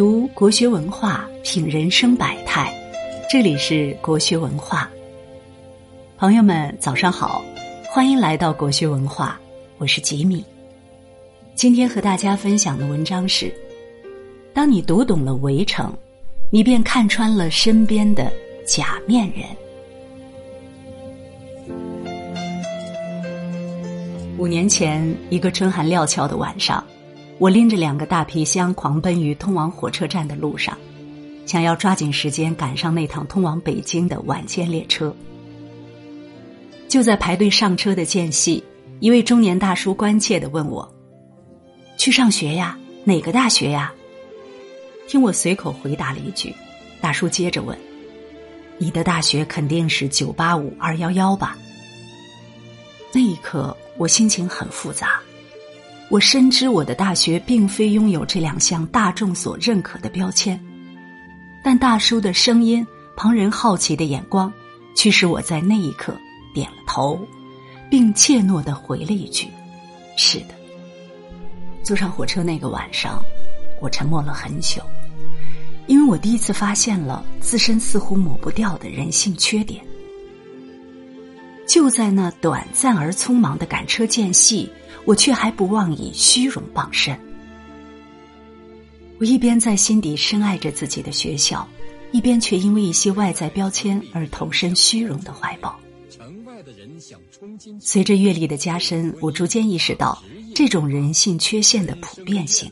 读国学文化，品人生百态。这里是国学文化，朋友们早上好，欢迎来到国学文化，我是吉米。今天和大家分享的文章是：当你读懂了《围城》，你便看穿了身边的假面人。五年前，一个春寒料峭的晚上。我拎着两个大皮箱，狂奔于通往火车站的路上，想要抓紧时间赶上那趟通往北京的晚间列车。就在排队上车的间隙，一位中年大叔关切的问我：“去上学呀？哪个大学呀？”听我随口回答了一句，大叔接着问：“你的大学肯定是九八五二幺幺吧？”那一刻，我心情很复杂。我深知我的大学并非拥有这两项大众所认可的标签，但大叔的声音、旁人好奇的眼光，驱使我在那一刻点了头，并怯懦的回了一句：“是的。”坐上火车那个晚上，我沉默了很久，因为我第一次发现了自身似乎抹不掉的人性缺点。就在那短暂而匆忙的赶车间隙。我却还不忘以虚荣傍身。我一边在心底深爱着自己的学校，一边却因为一些外在标签而投身虚荣的怀抱。随着阅历的加深，我逐渐意识到这种人性缺陷的普遍性。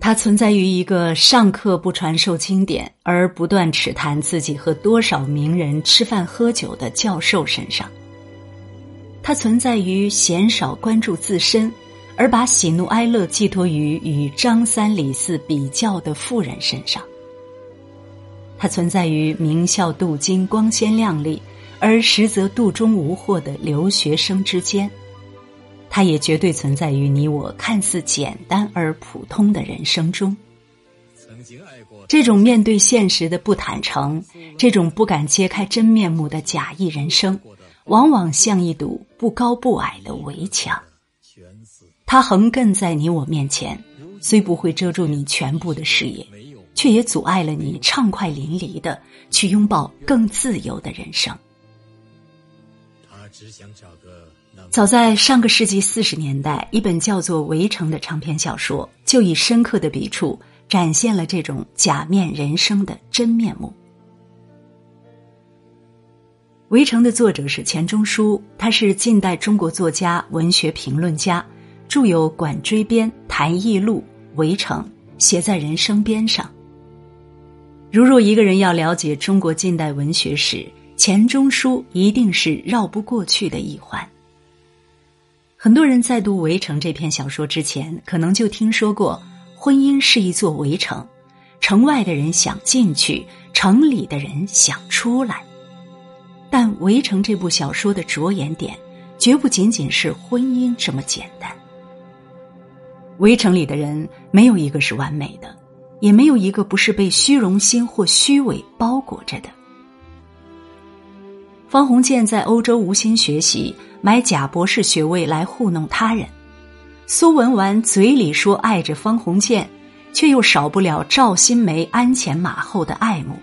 它存在于一个上课不传授经典，而不断尺谈自己和多少名人吃饭喝酒的教授身上。它存在于鲜少关注自身，而把喜怒哀乐寄托于与张三李四比较的富人身上。它存在于名校镀金光鲜亮丽，而实则肚中无货的留学生之间。它也绝对存在于你我看似简单而普通的人生中。这种面对现实的不坦诚，这种不敢揭开真面目的假意人生。往往像一堵不高不矮的围墙，它横亘在你我面前，虽不会遮住你全部的视野，却也阻碍了你畅快淋漓的去拥抱更自由的人生。早在上个世纪四十年代，一本叫做《围城》的长篇小说，就以深刻的笔触展现了这种假面人生的真面目。《围城》的作者是钱钟书，他是近代中国作家、文学评论家，著有《管锥编》《谈艺录》《围城》，写在人生边上。如若一个人要了解中国近代文学史，钱钟书一定是绕不过去的一环。很多人在读《围城》这篇小说之前，可能就听说过婚姻是一座围城，城外的人想进去，城里的人想出来。但《围城》这部小说的着眼点，绝不仅仅是婚姻这么简单。《围城》里的人没有一个是完美的，也没有一个不是被虚荣心或虚伪包裹着的。方鸿渐在欧洲无心学习，买假博士学位来糊弄他人；苏文纨嘴里说爱着方鸿渐，却又少不了赵新梅鞍前马后的爱慕。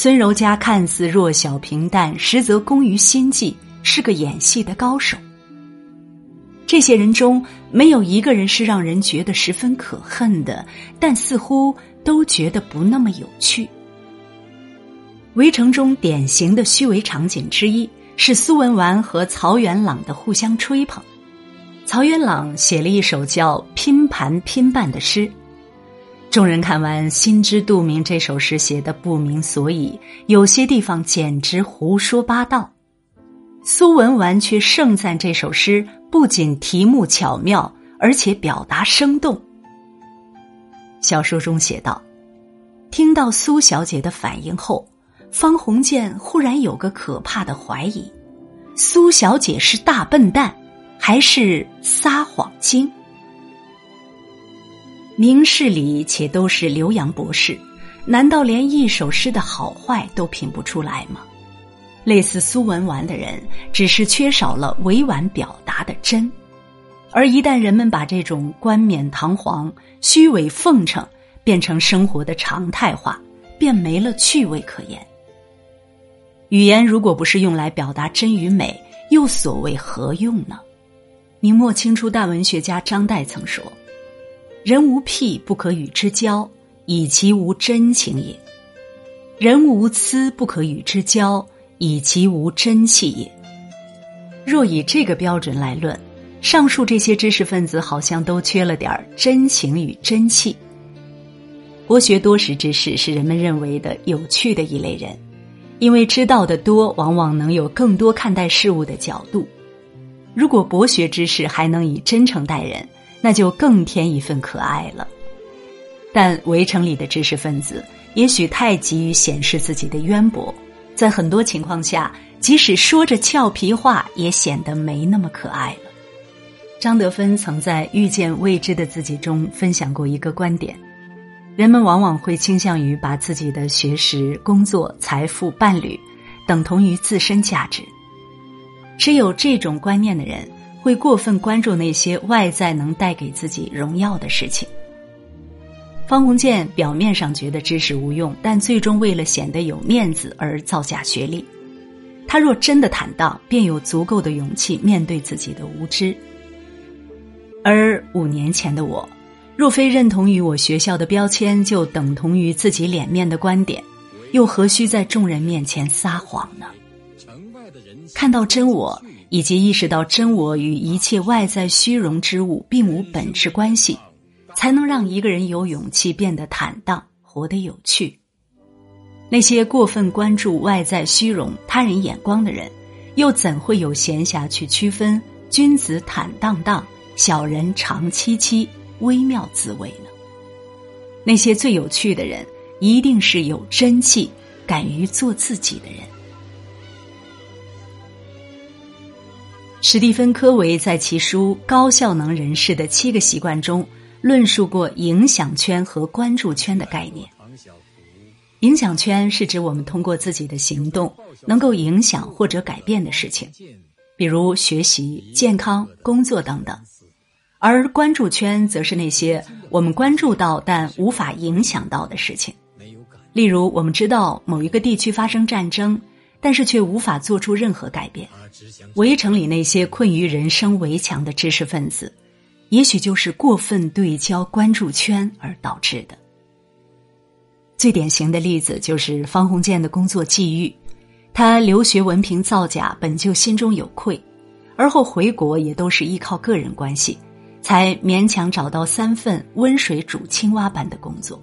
孙柔嘉看似弱小平淡，实则工于心计，是个演戏的高手。这些人中没有一个人是让人觉得十分可恨的，但似乎都觉得不那么有趣。围城中典型的虚伪场景之一是苏文纨和曹元朗的互相吹捧。曹元朗写了一首叫《拼盘拼办》的诗。众人看完，心知肚明。这首诗写的不明所以，有些地方简直胡说八道。苏文纨却盛赞这首诗不仅题目巧妙，而且表达生动。小说中写道：“听到苏小姐的反应后，方鸿渐忽然有个可怕的怀疑：苏小姐是大笨蛋，还是撒谎精？”明事理且都是留洋博士，难道连一首诗的好坏都品不出来吗？类似苏文纨的人，只是缺少了委婉表达的真。而一旦人们把这种冠冕堂皇、虚伪奉承变成生活的常态化，便没了趣味可言。语言如果不是用来表达真与美，又所谓何用呢？明末清初大文学家张岱曾说：“人无癖不可与之交，以其无真情也；人无疵不可与之交，以其无真气也。”若以这个标准来论，上述这些知识分子好像都缺了点真情与真气。博学多识之士是人们认为的有趣的一类人。因为知道的多，往往能有更多看待事物的角度。如果博学之士还能以真诚待人，那就更添一份可爱了。但围城里的知识分子也许太急于显示自己的渊博，在很多情况下，即使说着俏皮话，也显得没那么可爱了。张德芬曾在《遇见未知的自己》中分享过一个观点。人们往往会倾向于把自己的学识、工作、财富、伴侣等同于自身价值。持有这种观念的人，会过分关注那些外在能带给自己荣耀的事情。方鸿渐表面上觉得知识无用，但最终为了显得有面子而造假学历。他若真的坦荡，便有足够的勇气面对自己的无知。而五年前的我。若非认同于我学校的标签就等同于自己脸面的观点，又何须在众人面前撒谎呢？看到真我，以及意识到真我与一切外在虚荣之物并无本质关系，才能让一个人有勇气变得坦荡，活得有趣。那些过分关注外在虚荣、他人眼光的人，又怎会有闲暇去区分君子坦荡荡，小人长戚戚？微妙滋味呢？那些最有趣的人，一定是有真气、敢于做自己的人。史蒂芬·科维在其书《高效能人士的七个习惯》中，论述过影响圈和关注圈的概念。影响圈是指我们通过自己的行动，能够影响或者改变的事情，比如学习、健康、工作等等。而关注圈则是那些我们关注到但无法影响到的事情，例如我们知道某一个地区发生战争，但是却无法做出任何改变。围城里那些困于人生围墙的知识分子，也许就是过分对焦关注圈而导致的。最典型的例子就是方鸿渐的工作际遇，他留学文凭造假，本就心中有愧，而后回国也都是依靠个人关系。才勉强找到三份温水煮青蛙般的工作。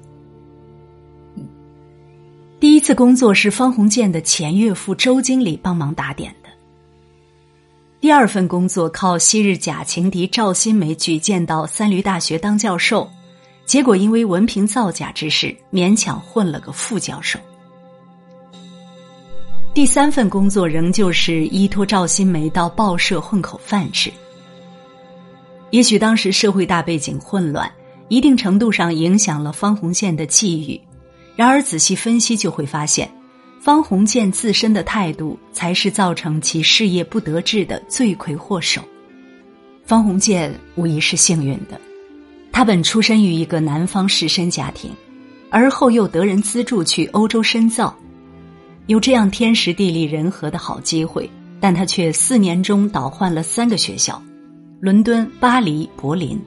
第一次工作是方鸿渐的前岳父周经理帮忙打点的。第二份工作靠昔日假情敌赵新梅举荐到三闾大学当教授，结果因为文凭造假之事，勉强混了个副教授。第三份工作仍旧是依托赵新梅到报社混口饭吃。也许当时社会大背景混乱，一定程度上影响了方鸿渐的际遇。然而仔细分析就会发现，方鸿渐自身的态度才是造成其事业不得志的罪魁祸首。方鸿渐无疑是幸运的，他本出身于一个南方士绅家庭，而后又得人资助去欧洲深造，有这样天时地利人和的好机会，但他却四年中倒换了三个学校。伦敦、巴黎、柏林，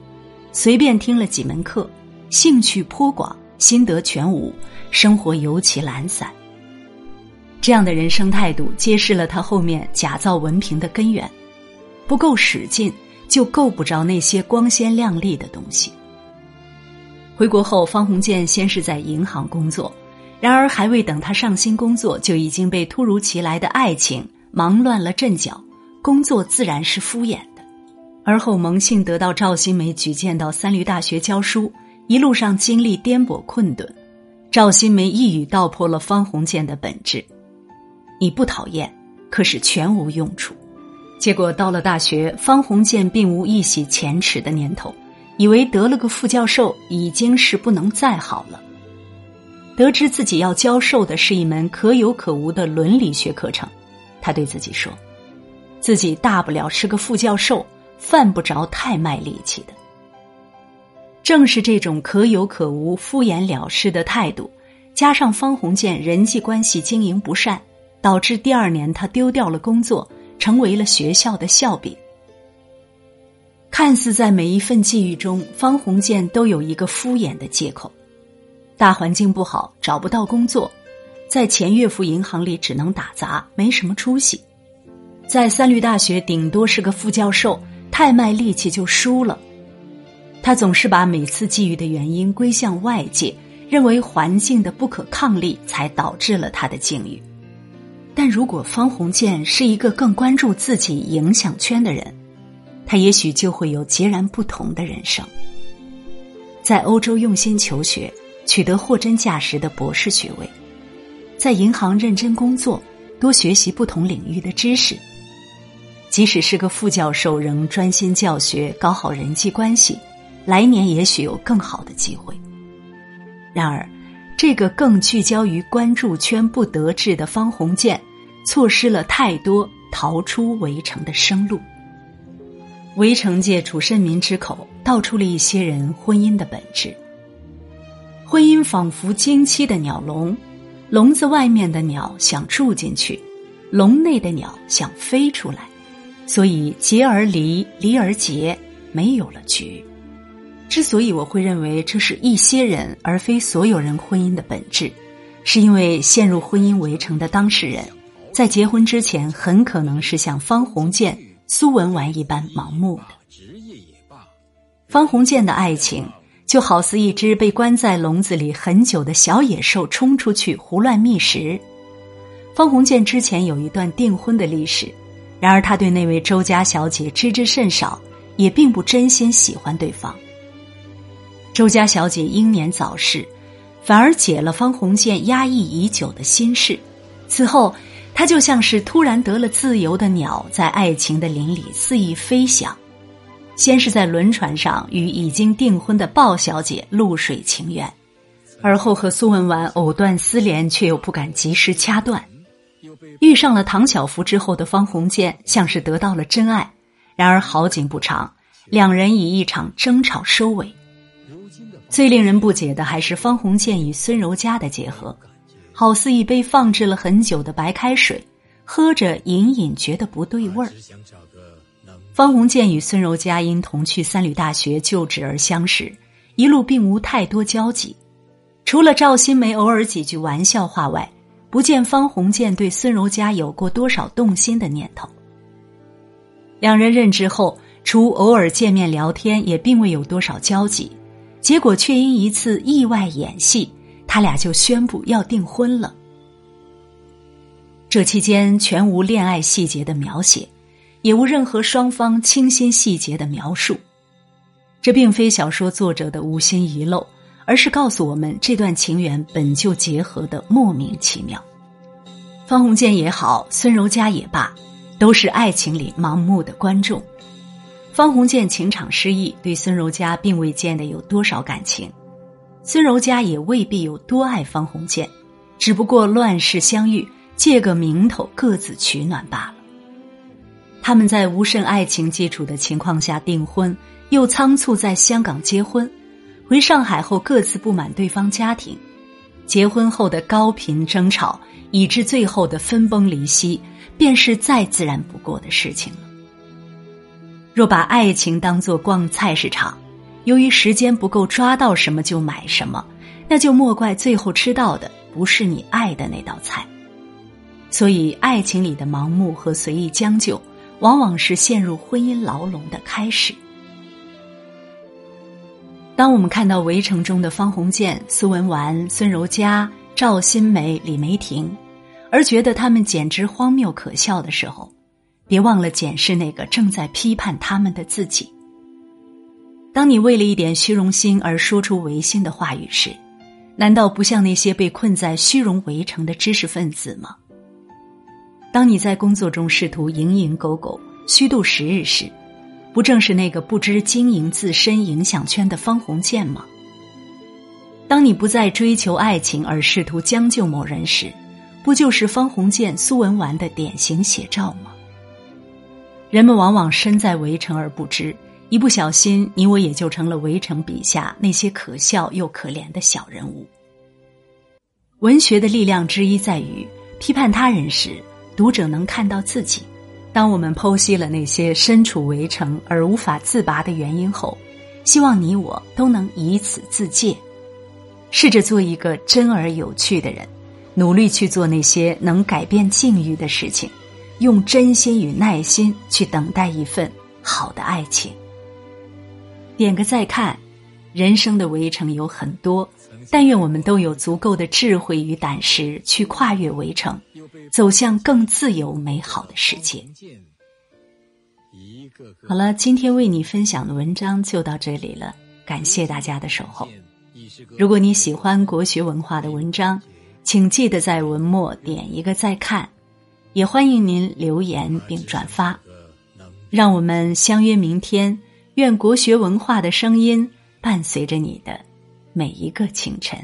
随便听了几门课，兴趣颇广，心得全无，生活尤其懒散。这样的人生态度，揭示了他后面假造文凭的根源。不够使劲，就够不着那些光鲜亮丽的东西。回国后，方鸿渐先是在银行工作，然而还未等他上心工作，就已经被突如其来的爱情忙乱了阵脚，工作自然是敷衍的。而后蒙幸得到赵新梅举荐到三闾大学教书，一路上经历颠簸困顿，赵新梅一语道破了方鸿渐的本质：你不讨厌，可是全无用处。结果到了大学，方鸿渐并无一洗前耻的念头，以为得了个副教授已经是不能再好了。得知自己要教授的是一门可有可无的伦理学课程，他对自己说：“自己大不了是个副教授。”犯不着太卖力气的。正是这种可有可无、敷衍了事的态度，加上方鸿渐人际关系经营不善，导致第二年他丢掉了工作，成为了学校的笑柄。看似在每一份际遇中，方鸿渐都有一个敷衍的借口：大环境不好，找不到工作，在前岳父银行里只能打杂，没什么出息；在三律大学顶多是个副教授，太卖力气就输了。他总是把每次际遇的原因归向外界，认为环境的不可抗力才导致了他的境遇。但如果方鸿渐是一个更关注自己影响圈的人，他也许就会有截然不同的人生。在欧洲用心求学，取得货真价实的博士学位；在银行认真工作，多学习不同领域的知识。即使是个副教授，仍专心教学，搞好人际关系，来年也许有更好的机会。然而，这个更聚焦于关注圈不得志的方鸿渐，错失了太多逃出围城的生路。围城借楚慎民之口道出了一些人婚姻的本质。婚姻仿佛惊栖的鸟笼，笼子外面的鸟想住进去，笼内的鸟想飞出来，所以结而离，离而结，没有了局。之所以我会认为这是一些人而非所有人婚姻的本质，是因为陷入婚姻围城的当事人，在结婚之前很可能是像方鸿渐。苏文纨一般盲目的，方鸿渐的爱情就好似一只被关在笼子里很久的小野兽冲出去胡乱觅食。方鸿渐之前有一段订婚的历史，然而他对那位周家小姐知之甚少，也并不真心喜欢对方。周家小姐英年早逝，反而解了方鸿渐压抑已久的心事。此后。他就像是突然得了自由的鸟，在爱情的林里肆意飞翔。先是在轮船上与已经订婚的鲍小姐露水情缘，而后和苏文纨藕断丝连，却又不敢及时掐断。遇上了唐晓芙之后的方鸿渐，像是得到了真爱。然而好景不长，两人以一场争吵收尾。最令人不解的还是方鸿渐与孙柔嘉的结合。好似一杯放置了很久的白开水，喝着隐隐觉得不对味儿。方鸿渐与孙柔嘉因同去三旅大学就职而相识，一路并无太多交集，除了赵新梅偶尔几句玩笑话外，不见方鸿渐对孙柔嘉有过多少动心的念头。两人认知后，除偶尔见面聊天，也并未有多少交集，结果却因一次意外演戏。他俩就宣布要订婚了。这期间全无恋爱细节的描写，也无任何双方倾心细节的描述。这并非小说作者的无心遗漏，而是告诉我们这段情缘本就结合的莫名其妙。方鸿渐也好，孙柔嘉也罢，都是爱情里盲目的观众。方鸿渐情场失意，对孙柔嘉并未见得有多少感情。孙柔嘉也未必有多爱方鸿渐，只不过乱世相遇，借个名头各自取暖罢了。他们在无甚爱情基础的情况下订婚，又仓促在香港结婚，回上海后各自不满对方家庭，结婚后的高频争吵，以致最后的分崩离析，便是再自然不过的事情了。若把爱情当作逛菜市场。由于时间不够，抓到什么就买什么，那就莫怪最后吃到的不是你爱的那道菜。所以，爱情里的盲目和随意将就，往往是陷入婚姻牢笼的开始。当我们看到《围城》中的方鸿渐、苏文纨、孙柔嘉、赵新梅、李梅婷，而觉得他们简直荒谬可笑的时候，别忘了检视那个正在批判他们的自己。当你为了一点虚荣心而说出违心的话语时，难道不像那些被困在虚荣围城的知识分子吗？当你在工作中试图蝇营狗苟、虚度时日时，不正是那个不知经营自身影响圈的方鸿渐吗？当你不再追求爱情而试图将就某人时，不就是方鸿渐、苏文纨的典型写照吗？人们往往身在围城而不知，一不小心，你我也就成了围城笔下那些可笑又可怜的小人物。文学的力量之一在于批判他人时，读者能看到自己。当我们剖析了那些身处围城而无法自拔的原因后，希望你我都能以此自戒，试着做一个真而有趣的人，努力去做那些能改变境遇的事情，用真心与耐心去等待一份好的爱情。点个再看，人生的围城有很多。但愿我们都有足够的智慧与胆识，去跨越围城，走向更自由美好的世界。好了，今天为你分享的文章就到这里了，感谢大家的守候。如果你喜欢国学文化的文章，请记得在文末点一个再看，也欢迎您留言并转发。让我们相约明天，愿国学文化的声音伴随着你的。每一个清晨。